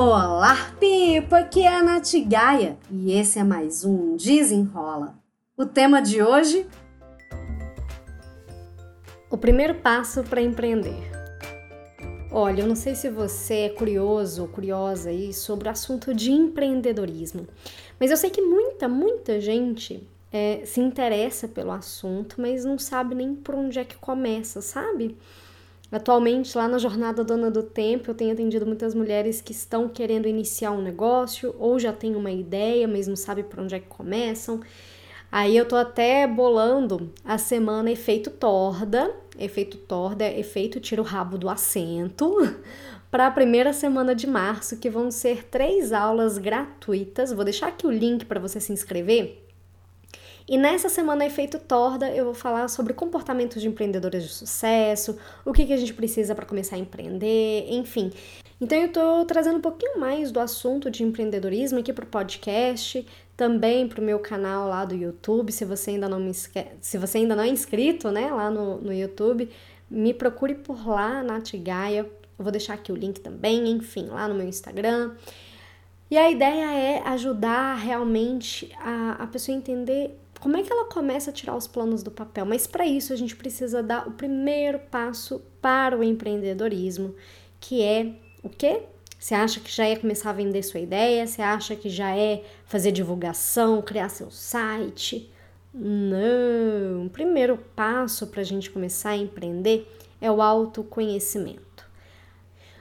Olá, Pipa! Aqui é a Nath Gaia e esse é mais um Desenrola. O tema de hoje? O primeiro passo para empreender. Olha, eu não sei se você é curioso ou curiosa aí sobre o assunto de empreendedorismo, mas eu sei que muita, muita gente é, se interessa pelo assunto, mas não sabe nem por onde é que começa, sabe? Atualmente, lá na Jornada Dona do Tempo, eu tenho atendido muitas mulheres que estão querendo iniciar um negócio ou já têm uma ideia, mas não sabem por onde é que começam. Aí eu tô até bolando a semana efeito torda, efeito torda é efeito tira o rabo do assento, para a primeira semana de março, que vão ser três aulas gratuitas. Vou deixar aqui o link para você se inscrever. E nessa semana Efeito Torda eu vou falar sobre comportamentos de empreendedores de sucesso, o que, que a gente precisa para começar a empreender, enfim. Então eu estou trazendo um pouquinho mais do assunto de empreendedorismo aqui para o podcast, também para o meu canal lá do YouTube. Se você ainda não me se você ainda não é inscrito, né, lá no, no YouTube, me procure por lá, Nath Gaia. Eu vou deixar aqui o link também, enfim, lá no meu Instagram. E a ideia é ajudar realmente a, a pessoa a entender como é que ela começa a tirar os planos do papel? Mas para isso a gente precisa dar o primeiro passo para o empreendedorismo, que é o quê? Você acha que já é começar a vender sua ideia? Você acha que já é fazer divulgação, criar seu site? Não! O primeiro passo para a gente começar a empreender é o autoconhecimento.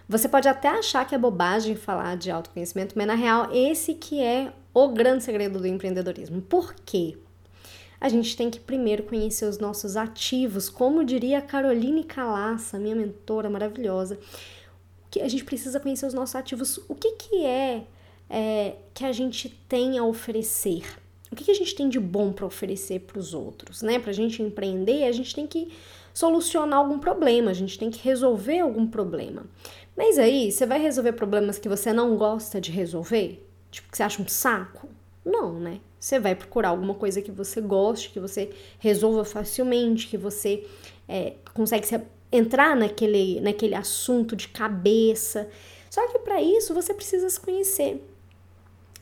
Você pode até achar que é bobagem falar de autoconhecimento, mas na real esse que é o grande segredo do empreendedorismo. Por quê? A gente tem que primeiro conhecer os nossos ativos, como diria a Caroline Calassa, minha mentora maravilhosa, que a gente precisa conhecer os nossos ativos. O que, que é, é que a gente tem a oferecer? O que, que a gente tem de bom para oferecer para os outros, né? Para a gente empreender, a gente tem que solucionar algum problema, a gente tem que resolver algum problema. Mas aí, você vai resolver problemas que você não gosta de resolver? Tipo, que você acha um saco? Não, né? Você vai procurar alguma coisa que você goste, que você resolva facilmente, que você é, consegue se, entrar naquele, naquele assunto de cabeça. Só que para isso você precisa se conhecer.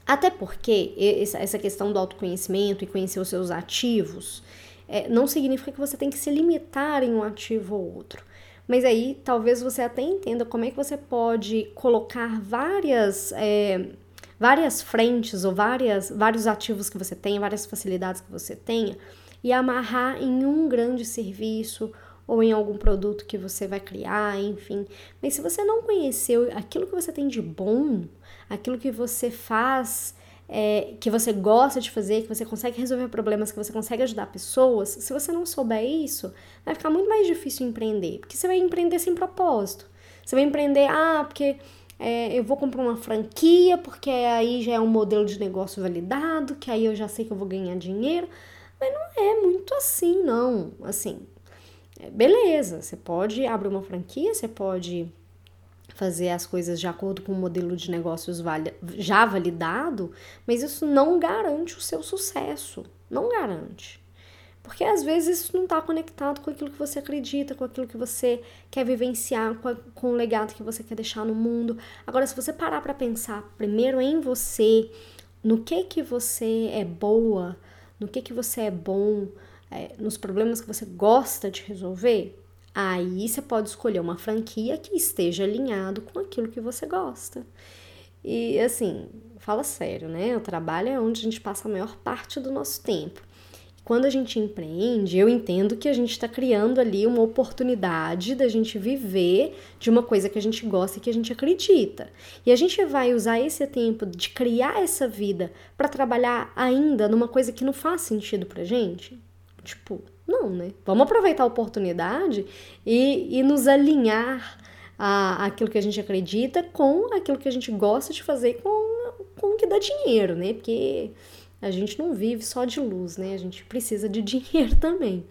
Até porque essa questão do autoconhecimento e conhecer os seus ativos é, não significa que você tem que se limitar em um ativo ou outro. Mas aí talvez você até entenda como é que você pode colocar várias. É, várias frentes ou várias, vários ativos que você tenha, várias facilidades que você tenha e amarrar em um grande serviço ou em algum produto que você vai criar, enfim. Mas se você não conheceu aquilo que você tem de bom, aquilo que você faz, é, que você gosta de fazer, que você consegue resolver problemas, que você consegue ajudar pessoas, se você não souber isso, vai ficar muito mais difícil empreender, porque você vai empreender sem propósito. Você vai empreender, ah, porque é, eu vou comprar uma franquia, porque aí já é um modelo de negócio validado, que aí eu já sei que eu vou ganhar dinheiro. Mas não é muito assim, não. Assim, é, beleza, você pode abrir uma franquia, você pode fazer as coisas de acordo com o modelo de negócios já validado, mas isso não garante o seu sucesso. Não garante. Porque às vezes isso não está conectado com aquilo que você acredita, com aquilo que você quer vivenciar, com, a, com o legado que você quer deixar no mundo. Agora, se você parar para pensar primeiro em você, no que que você é boa, no que que você é bom, é, nos problemas que você gosta de resolver, aí você pode escolher uma franquia que esteja alinhado com aquilo que você gosta. E assim, fala sério, né? O trabalho é onde a gente passa a maior parte do nosso tempo. Quando a gente empreende, eu entendo que a gente está criando ali uma oportunidade da gente viver de uma coisa que a gente gosta e que a gente acredita. E a gente vai usar esse tempo de criar essa vida para trabalhar ainda numa coisa que não faz sentido pra gente? Tipo, não, né? Vamos aproveitar a oportunidade e, e nos alinhar a, aquilo que a gente acredita com aquilo que a gente gosta de fazer com, com o que dá dinheiro, né? Porque a gente não vive só de luz, né? A gente precisa de dinheiro também.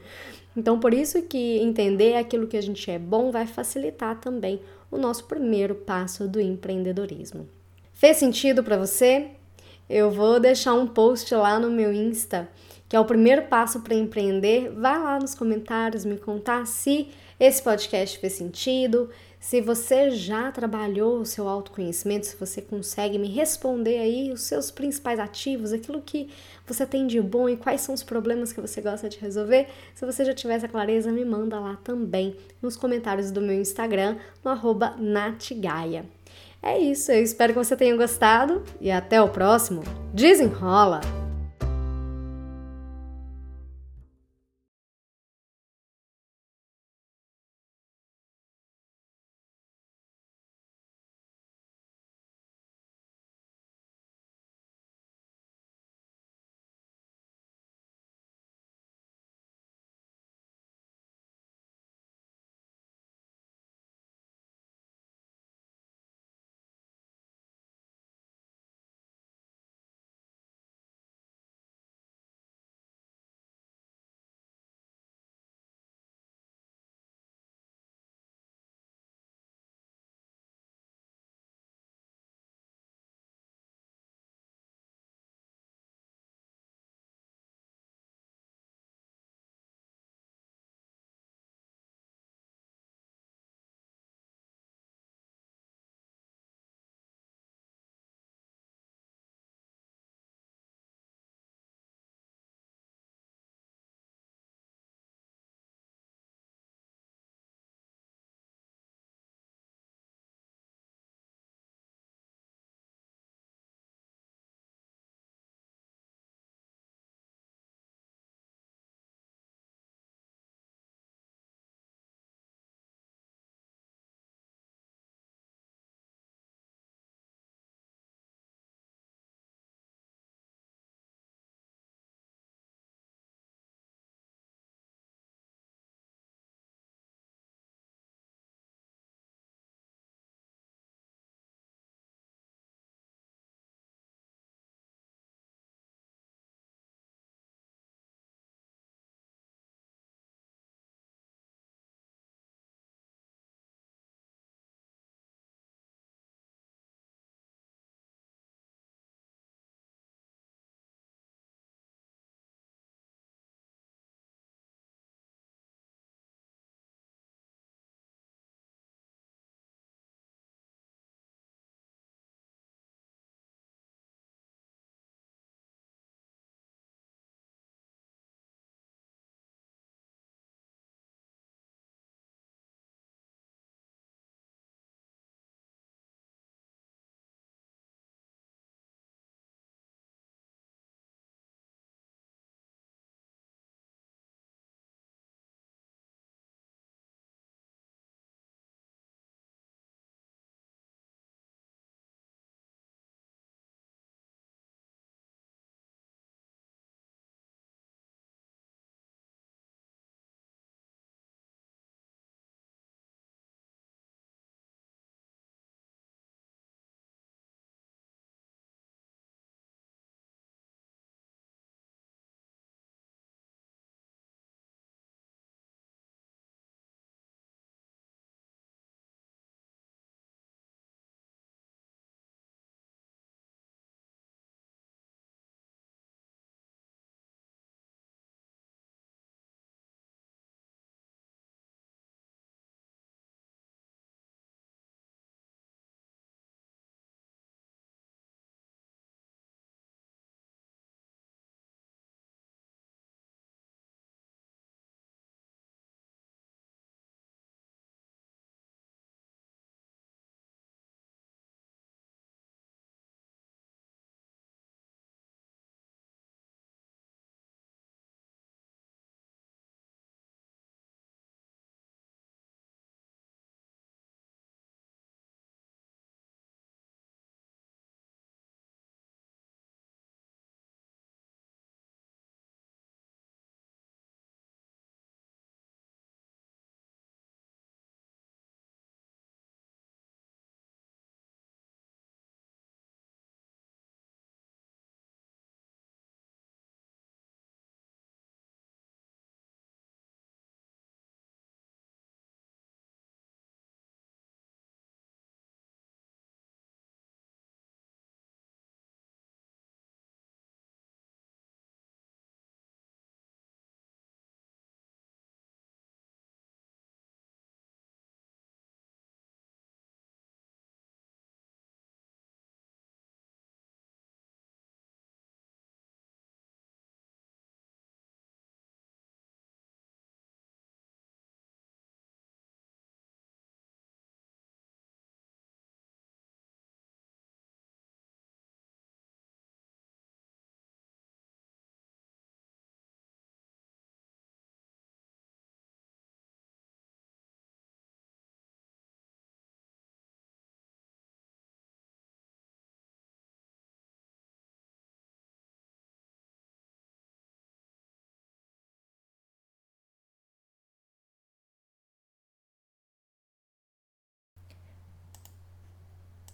Então, por isso que entender aquilo que a gente é bom vai facilitar também o nosso primeiro passo do empreendedorismo. Fez sentido para você? Eu vou deixar um post lá no meu Insta, que é o primeiro passo para empreender. Vai lá nos comentários me contar se esse podcast fez sentido, Se você já trabalhou o seu autoconhecimento, se você consegue me responder aí os seus principais ativos, aquilo que você tem de bom e quais são os problemas que você gosta de resolver, se você já tiver essa clareza, me manda lá também nos comentários do meu Instagram, no arroba natgaia. É isso, eu espero que você tenha gostado e até o próximo. Desenrola!